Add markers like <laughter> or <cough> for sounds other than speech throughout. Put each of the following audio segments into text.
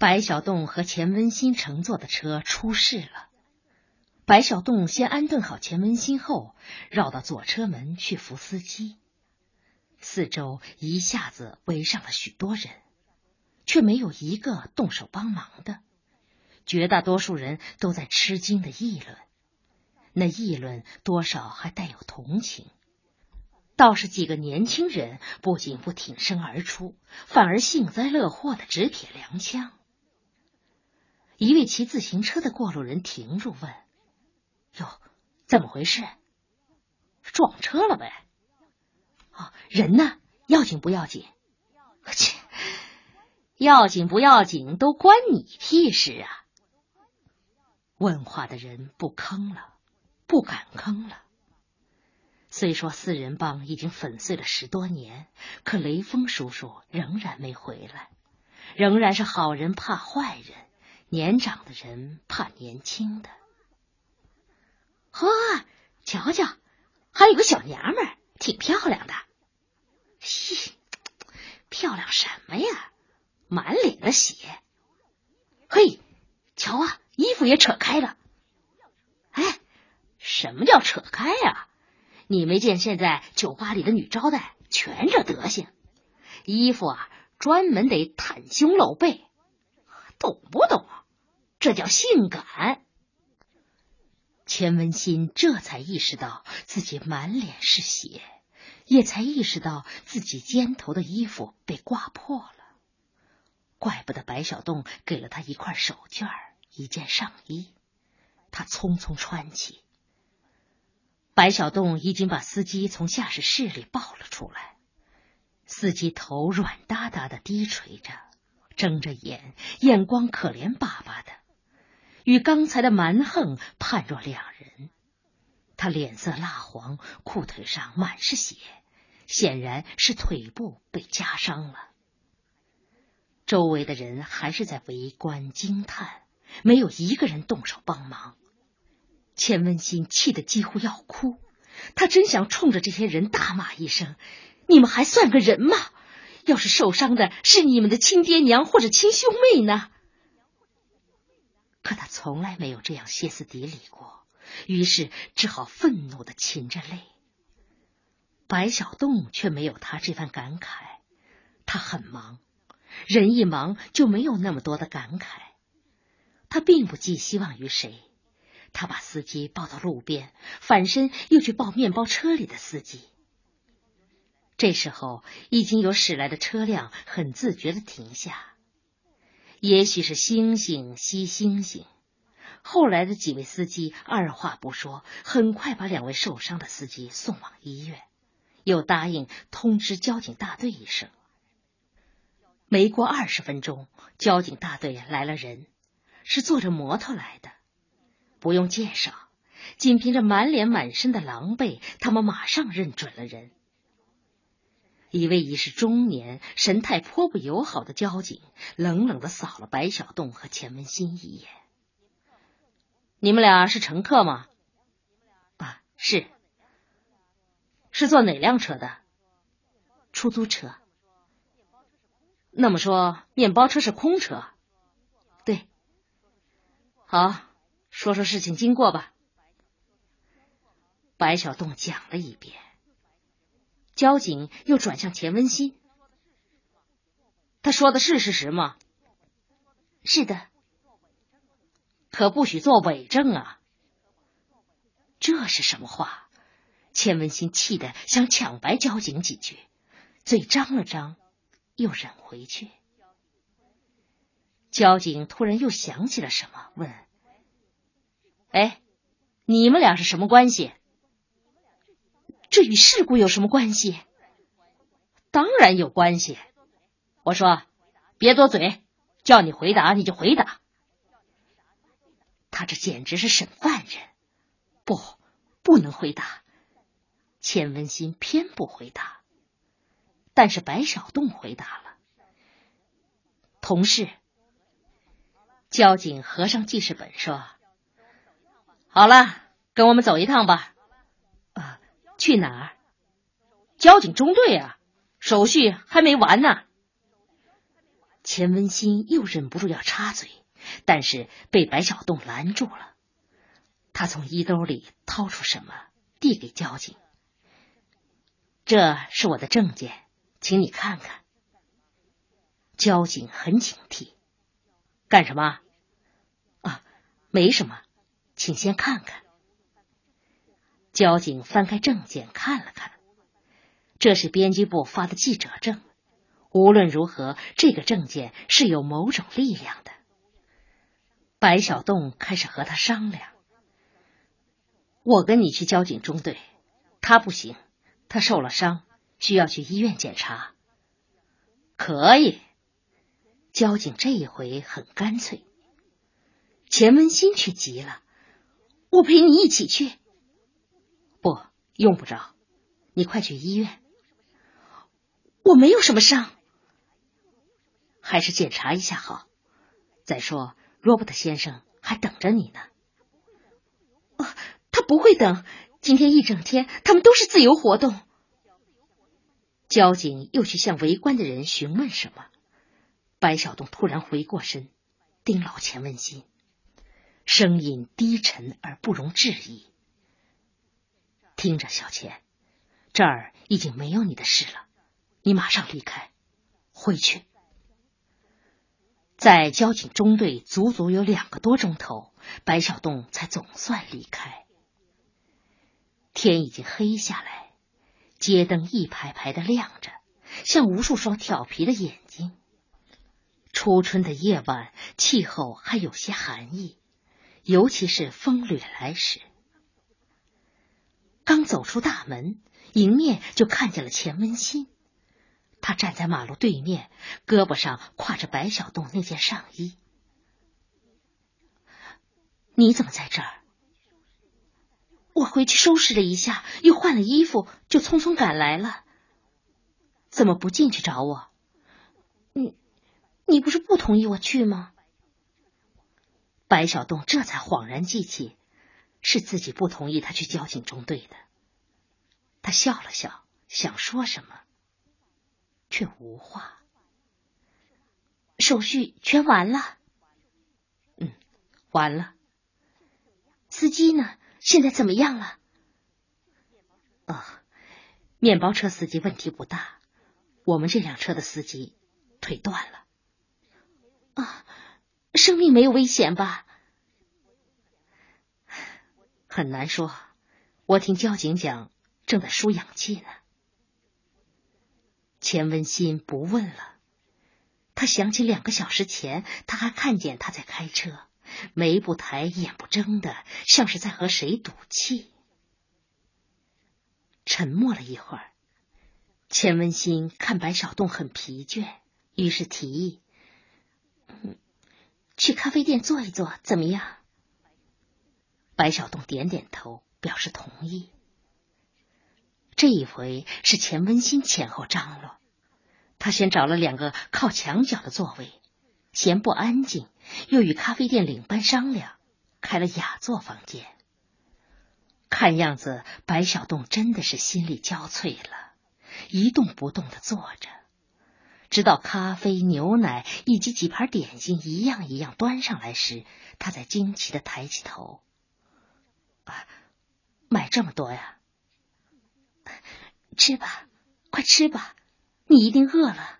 白小栋和钱文新乘坐的车出事了。白小栋先安顿好钱文新后，绕到左车门去扶司机。四周一下子围上了许多人，却没有一个动手帮忙的。绝大多数人都在吃惊的议论，那议论多少还带有同情。倒是几个年轻人不仅不挺身而出，反而幸灾乐祸的直撇凉枪。一位骑自行车的过路人停住问：“哟，怎么回事？撞车了呗？啊，人呢？要紧不要紧？切，要紧不要紧都关你屁事啊！”问话的人不吭了，不敢吭了。虽说四人帮已经粉碎了十多年，可雷锋叔叔仍然没回来，仍然是好人怕坏人，年长的人怕年轻的。呵，瞧瞧，还有个小娘们儿，挺漂亮的。嘻，漂亮什么呀？满脸的血。嘿，瞧啊，衣服也扯开了。哎，什么叫扯开呀？你没见现在酒吧里的女招待全这德行，衣服啊专门得袒胸露背，懂不懂啊？这叫性感。钱文新这才意识到自己满脸是血，也才意识到自己肩头的衣服被挂破了。怪不得白小栋给了他一块手绢一件上衣，他匆匆穿起。白小栋已经把司机从驾驶室里抱了出来，司机头软哒哒的低垂着，睁着眼，眼光可怜巴巴的，与刚才的蛮横判若两人。他脸色蜡黄，裤腿上满是血，显然是腿部被夹伤了。周围的人还是在围观惊叹，没有一个人动手帮忙。钱文新气得几乎要哭，他真想冲着这些人大骂一声：“你们还算个人吗？要是受伤的是你们的亲爹娘或者亲兄妹呢？”可他从来没有这样歇斯底里过，于是只好愤怒的噙着泪。白小洞却没有他这番感慨，他很忙，人一忙就没有那么多的感慨。他并不寄希望于谁。他把司机抱到路边，反身又去抱面包车里的司机。这时候，已经有驶来的车辆很自觉的停下。也许是星星吸星星，后来的几位司机二话不说，很快把两位受伤的司机送往医院，又答应通知交警大队一声。没过二十分钟，交警大队来了人，是坐着摩托来的。不用介绍，仅凭着满脸满身的狼狈，他们马上认准了人。一位已是中年、神态颇不友好的交警，冷冷的扫了白小洞和钱文新一眼：“你们俩是乘客吗？”“啊，是。”“是坐哪辆车的？”“出租车。”“那么说，面包车是空车？”“对。”“好。”说说事情经过吧。白小洞讲了一遍，交警又转向钱文新：“他说的是事实吗？”“是的。”“可不许做伪证啊！”这是什么话？钱文新气得想抢白交警几句，嘴张了张，又忍回去。交警突然又想起了什么，问。哎，你们俩是什么关系？这与事故有什么关系？当然有关系。我说，别多嘴，叫你回答你就回答。他这简直是审犯人，不，不能回答。钱文新偏不回答，但是白小栋回答了。同事，交警合上记事本说。好了，跟我们走一趟吧。去哪儿？交警中队啊，手续还没完呢。钱文新又忍不住要插嘴，但是被白小栋拦住了。他从衣兜里掏出什么，递给交警：“这是我的证件，请你看看。”交警很警惕：“干什么？啊，没什么，请先看看。”交警翻开证件看了看，这是编辑部发的记者证。无论如何，这个证件是有某种力量的。白小栋开始和他商量：“我跟你去交警中队，他不行，他受了伤，需要去医院检查。”可以。交警这一回很干脆。钱文新却急了：“我陪你一起去。”不用不着，你快去医院。我没有什么伤。还是检查一下好。再说，罗伯特先生还等着你呢。啊，他不会等。今天一整天，他们都是自由活动。交警又去向围观的人询问什么。白小东突然回过身，盯老钱问心，声音低沉而不容置疑：“听着，小钱，这儿已经没有你的事了，你马上离开，回去。”在交警中队足足有两个多钟头，白小栋才总算离开。天已经黑下来，街灯一排排的亮着，像无数双调皮的眼睛。初春的夜晚，气候还有些寒意，尤其是风掠来时。刚走出大门，迎面就看见了钱文新。他站在马路对面，胳膊上挎着白小栋那件上衣。你怎么在这儿？我回去收拾了一下，又换了衣服，就匆匆赶来了。怎么不进去找我？你，你不是不同意我去吗？白小栋这才恍然记起，是自己不同意他去交警中队的。他笑了笑，想说什么。却无话。手续全完了。嗯，完了。司机呢？现在怎么样了？啊，面包车司机问题不大，我们这辆车的司机腿断了。啊，生命没有危险吧？很难说。我听交警讲，正在输氧气呢。钱文新不问了，他想起两个小时前，他还看见他在开车，眉不抬眼不睁的，像是在和谁赌气。沉默了一会儿，钱文新看白小栋很疲倦，于是提议：“去咖啡店坐一坐，怎么样？”白小栋点点头，表示同意。这一回是钱文新前后张罗，他先找了两个靠墙角的座位，嫌不安静，又与咖啡店领班商量，开了雅座房间。看样子白小栋真的是心力交瘁了，一动不动的坐着，直到咖啡、牛奶以及几盘点心一样一样端上来时，他才惊奇的抬起头：“买这么多呀？”吃吧，快吃吧，你一定饿了。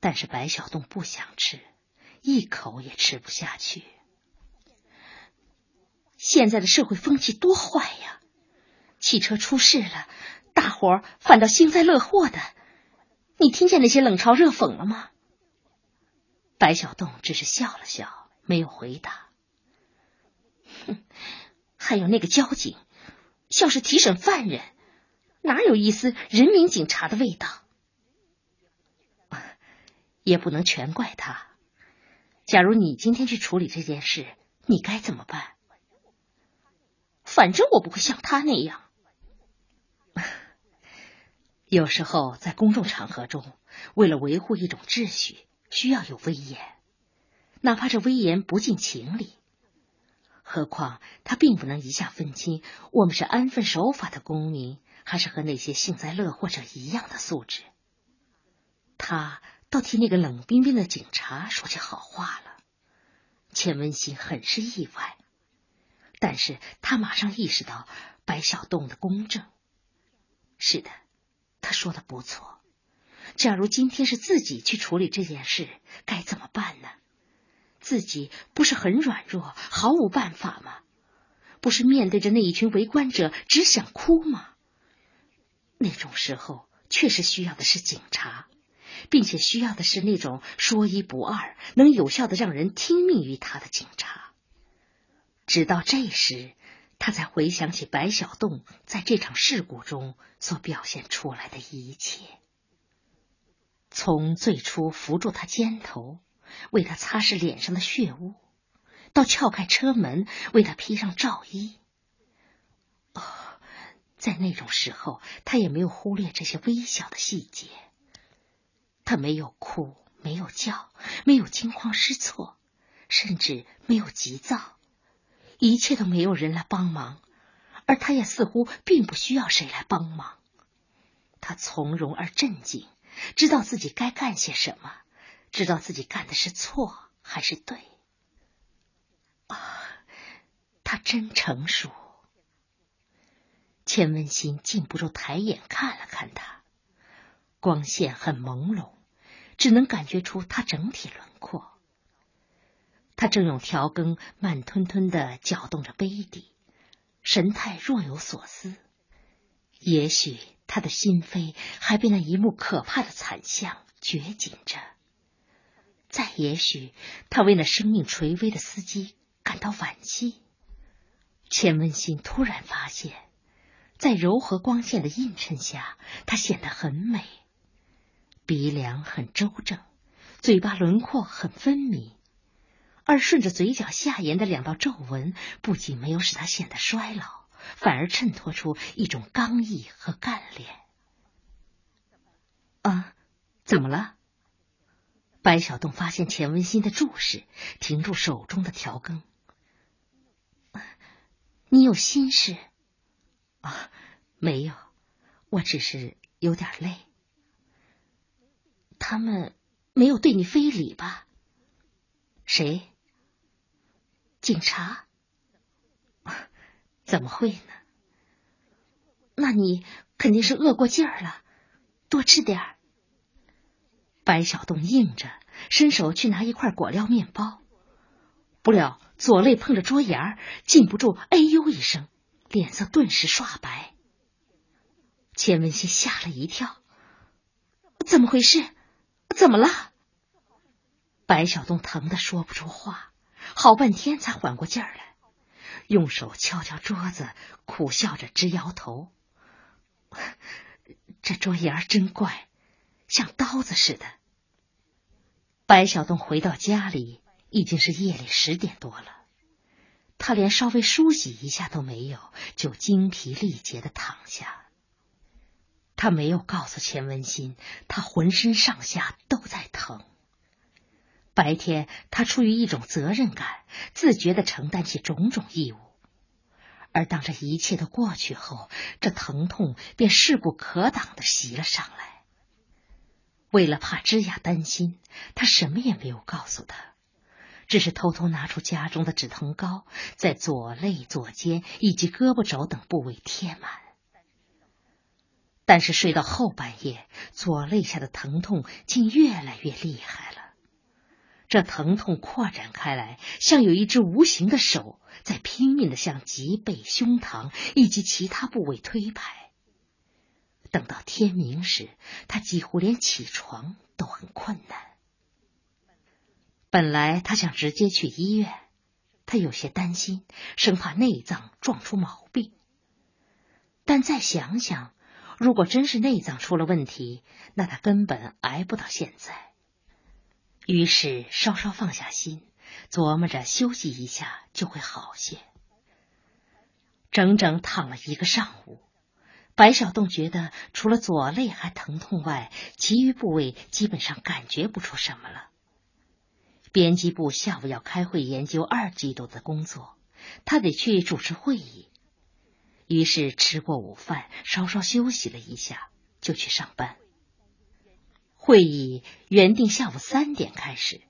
但是白小栋不想吃，一口也吃不下去。现在的社会风气多坏呀！汽车出事了，大伙儿反倒幸灾乐祸的。你听见那些冷嘲热讽了吗？白小栋只是笑了笑，没有回答。哼，<laughs> 还有那个交警。像是提审犯人，哪有一丝人民警察的味道？<laughs> 也不能全怪他。假如你今天去处理这件事，你该怎么办？反正我不会像他那样。<laughs> 有时候在公众场合中，为了维护一种秩序，需要有威严，哪怕这威严不近情理。何况他并不能一下分清我们是安分守法的公民，还是和那些幸灾乐祸者一样的素质。他倒替那个冷冰冰的警察说起好话了。钱文新很是意外，但是他马上意识到白小洞的公正。是的，他说的不错。假如今天是自己去处理这件事，该怎么办呢？自己不是很软弱，毫无办法吗？不是面对着那一群围观者只想哭吗？那种时候，确实需要的是警察，并且需要的是那种说一不二、能有效的让人听命于他的警察。直到这时，他才回想起白小洞在这场事故中所表现出来的一切。从最初扶住他肩头，为他擦拭脸上的血污，到撬开车门为他披上罩衣，哦，在那种时候，他也没有忽略这些微小的细节。他没有哭，没有叫，没有惊慌失措，甚至没有急躁，一切都没有人来帮忙，而他也似乎并不需要谁来帮忙。他从容而镇静。知道自己该干些什么，知道自己干的是错还是对。啊，他真成熟。钱文新禁不住抬眼看了看他，光线很朦胧，只能感觉出他整体轮廓。他正用调羹慢吞吞的搅动着杯底，神态若有所思。也许。他的心扉还被那一幕可怕的惨象掘紧着。再也许，他为那生命垂危的司机感到惋惜。钱文新突然发现，在柔和光线的映衬下，他显得很美。鼻梁很周正，嘴巴轮廓很分明，而顺着嘴角下沿的两道皱纹，不仅没有使他显得衰老。反而衬托出一种刚毅和干练。啊，怎么了？白小洞发现钱文新的注视，停住手中的调羹。你有心事？啊，没有，我只是有点累。他们没有对你非礼吧？谁？警察？怎么会呢？那你肯定是饿过劲儿了，多吃点儿。白小洞应着，伸手去拿一块果料面包，不料左肋碰着桌沿儿，禁不住哎呦一声，脸色顿时刷白。钱文新吓了一跳，怎么回事？怎么了？白小洞疼得说不出话，好半天才缓过劲儿来。用手敲敲桌子，苦笑着直摇头。<laughs> 这桌沿儿真怪，像刀子似的。白小东回到家里，已经是夜里十点多了。他连稍微梳洗一下都没有，就精疲力竭的躺下。他没有告诉钱文新，他浑身上下都在疼。白天，他出于一种责任感，自觉的承担起种种义务；而当这一切都过去后，这疼痛便势不可挡的袭了上来。为了怕芝雅担心，他什么也没有告诉他，只是偷偷拿出家中的止疼膏，在左肋、左肩以及胳膊肘等部位贴满。但是睡到后半夜，左肋下的疼痛竟越来越厉害了。这疼痛扩展开来，像有一只无形的手在拼命的向脊背、胸膛以及其他部位推排。等到天明时，他几乎连起床都很困难。本来他想直接去医院，他有些担心，生怕内脏撞出毛病。但再想想，如果真是内脏出了问题，那他根本挨不到现在。于是稍稍放下心，琢磨着休息一下就会好些。整整躺了一个上午，白小洞觉得除了左肋还疼痛外，其余部位基本上感觉不出什么了。编辑部下午要开会研究二季度的工作，他得去主持会议。于是吃过午饭，稍稍休息了一下，就去上班。会议原定下午三点开始，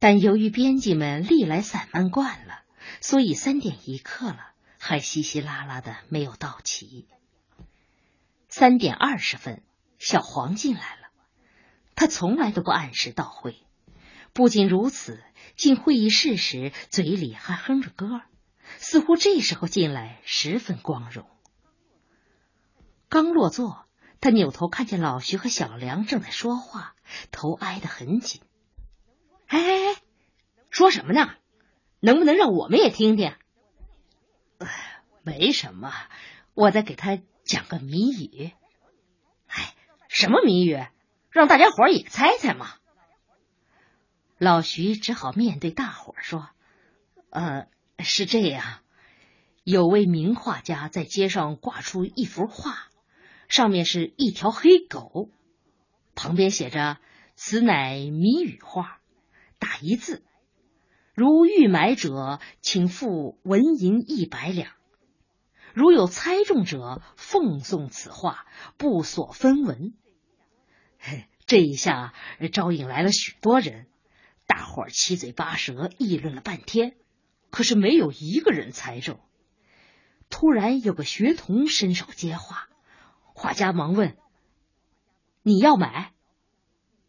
但由于编辑们历来散漫惯了，所以三点一刻了还稀稀拉拉的没有到齐。三点二十分，小黄进来了，他从来都不按时到会。不仅如此，进会议室时嘴里还哼着歌，似乎这时候进来十分光荣。刚落座，他扭头看见老徐和小梁正在说话，头挨得很紧。哎哎哎，说什么呢？能不能让我们也听听？没什么，我在给他讲个谜语。哎，什么谜语？让大家伙也猜猜嘛。老徐只好面对大伙说：“呃，是这样，有位名画家在街上挂出一幅画，上面是一条黑狗，旁边写着‘此乃谜语画’，打一字，如欲买者，请付纹银一百两；如有猜中者，奉送此画，不索分文。”这一下招引来了许多人。大伙儿七嘴八舌议论了半天，可是没有一个人猜中。突然有个学童伸手接话，画家忙问：“你要买？”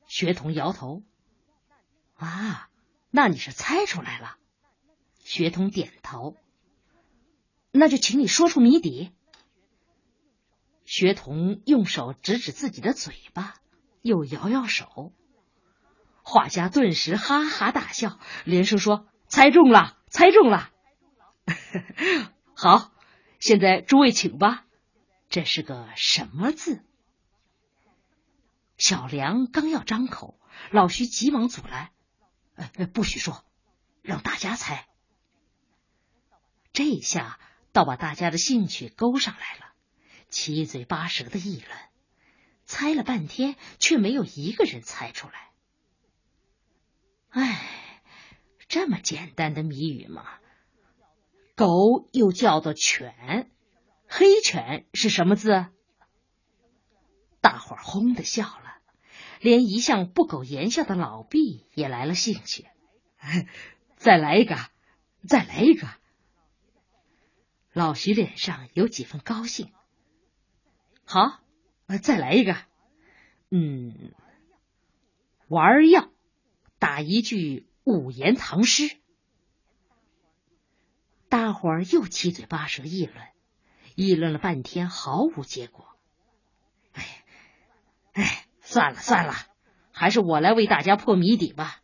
学童摇头：“啊，那你是猜出来了。”学童点头：“那就请你说出谜底。”学童用手指指自己的嘴巴，又摇摇手。画家顿时哈哈大笑，连声说：“猜中了，猜中了！” <laughs> 好，现在诸位请吧。这是个什么字？小梁刚要张口，老徐急忙阻拦：“呃，不许说，让大家猜。”这下倒把大家的兴趣勾上来了，七嘴八舌的议论，猜了半天，却没有一个人猜出来。哎，这么简单的谜语吗？狗又叫做犬，黑犬是什么字？大伙儿轰的笑了，连一向不苟言笑的老毕也来了兴趣。<laughs> 再来一个，再来一个。老徐脸上有几分高兴。好，再来一个。嗯，玩药。打一句五言唐诗，大伙儿又七嘴八舌议论，议论了半天毫无结果。哎，哎，算了算了，还是我来为大家破谜底吧。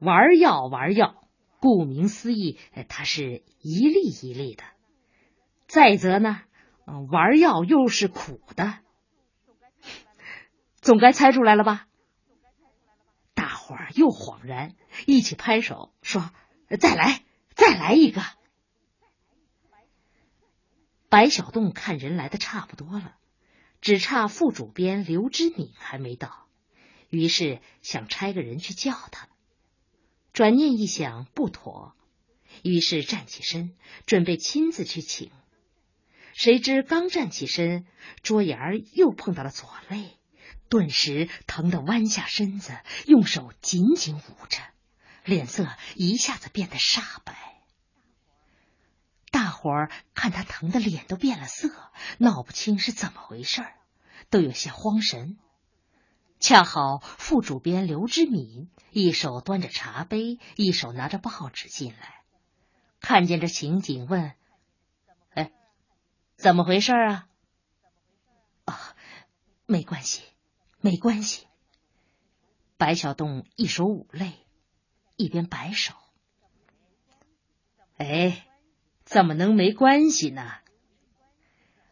丸药丸药，顾名思义，它是一粒一粒的。再则呢，玩药又是苦的，<laughs> 总该猜出来了吧？大伙儿又恍然，一起拍手说：“再来，再来一个！”白小洞看人来的差不多了，只差副主编刘知敏还没到，于是想差个人去叫他。转念一想，不妥，于是站起身，准备亲自去请。谁知刚站起身，桌沿儿又碰到了左肋。顿时疼得弯下身子，用手紧紧捂着，脸色一下子变得煞白。大伙儿看他疼得脸都变了色，闹不清是怎么回事，都有些慌神。恰好副主编刘之敏一手端着茶杯，一手拿着报纸进来，看见这情景，问：“哎，怎么回事啊？”“啊，没关系。”没关系，白小洞一手捂泪，一边摆手。哎，怎么能没关系呢？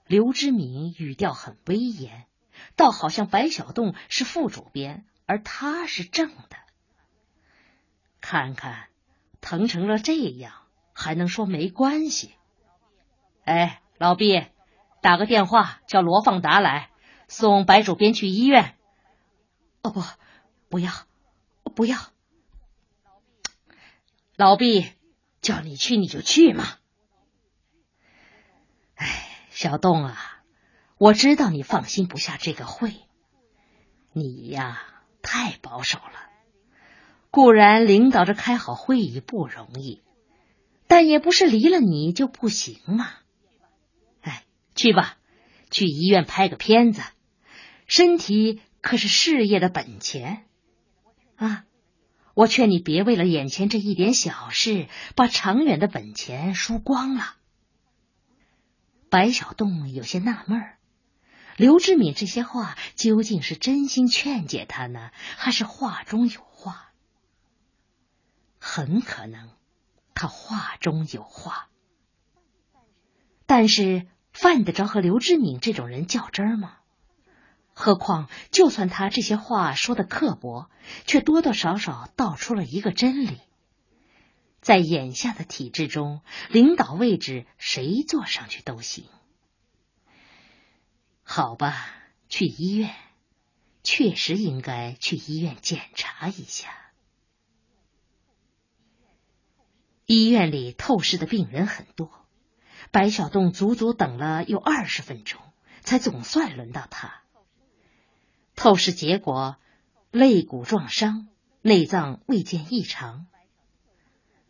刘之敏语调很威严，倒好像白小洞是副主编，而他是正的。看看疼成了这样，还能说没关系？哎，老毕，打个电话叫罗放达来，送白主编去医院。哦不，不要，不要！老毕叫你去你就去嘛。哎，小洞啊，我知道你放心不下这个会，你呀，太保守了。固然领导着开好会议不容易，但也不是离了你就不行嘛。哎，去吧，去医院拍个片子。身体可是事业的本钱啊！我劝你别为了眼前这一点小事，把长远的本钱输光了。白小洞有些纳闷儿，刘志敏这些话究竟是真心劝解他呢，还是话中有话？很可能他话中有话，但是犯得着和刘志敏这种人较真儿吗？何况，就算他这些话说的刻薄，却多多少少道出了一个真理：在眼下的体制中，领导位置谁坐上去都行。好吧，去医院，确实应该去医院检查一下。医院里透视的病人很多，白小洞足足等了有二十分钟，才总算轮到他。透视结果，肋骨撞伤，内脏未见异常。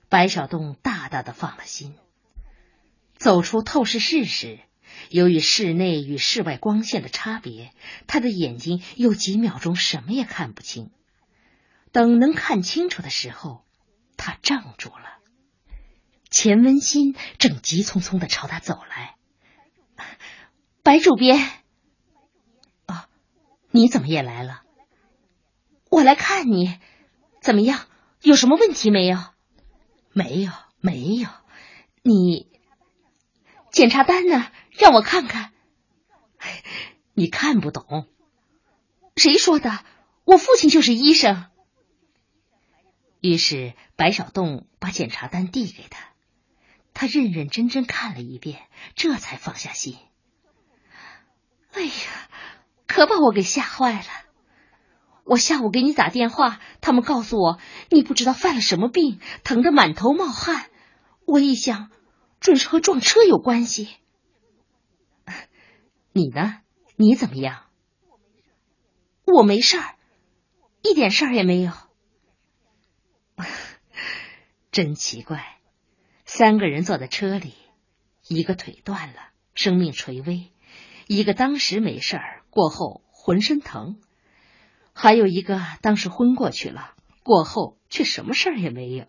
白小洞大大的放了心。走出透视室时，由于室内与室外光线的差别，他的眼睛有几秒钟什么也看不清。等能看清楚的时候，他怔住了。钱文新正急匆匆的朝他走来，白主编。啊你怎么也来了？我来看你，怎么样？有什么问题没有？没有，没有。你检查单呢？让我看看。你看不懂？谁说的？我父亲就是医生。于是白小洞把检查单递给他，他认认真真看了一遍，这才放下心。哎呀！可把我给吓坏了！我下午给你打电话，他们告诉我你不知道犯了什么病，疼得满头冒汗。我一想，准是和撞车有关系。你呢？你怎么样？我没事儿，一点事儿也没有。<laughs> 真奇怪，三个人坐在车里，一个腿断了，生命垂危；一个当时没事儿。过后浑身疼，还有一个当时昏过去了，过后却什么事儿也没有。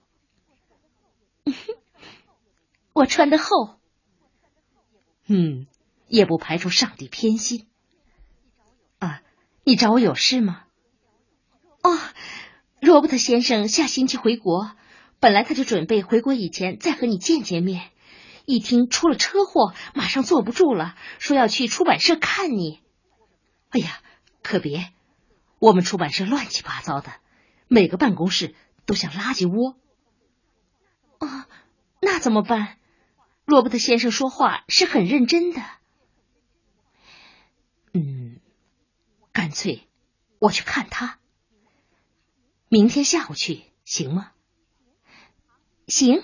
我穿的厚，嗯，也不排除上帝偏心。啊，你找我有事吗？哦，罗伯特先生下星期回国，本来他就准备回国以前再和你见见面，一听出了车祸，马上坐不住了，说要去出版社看你。哎呀，可别！我们出版社乱七八糟的，每个办公室都像垃圾窝。啊，那怎么办？罗伯特先生说话是很认真的。嗯，干脆我去看他。明天下午去行吗？行。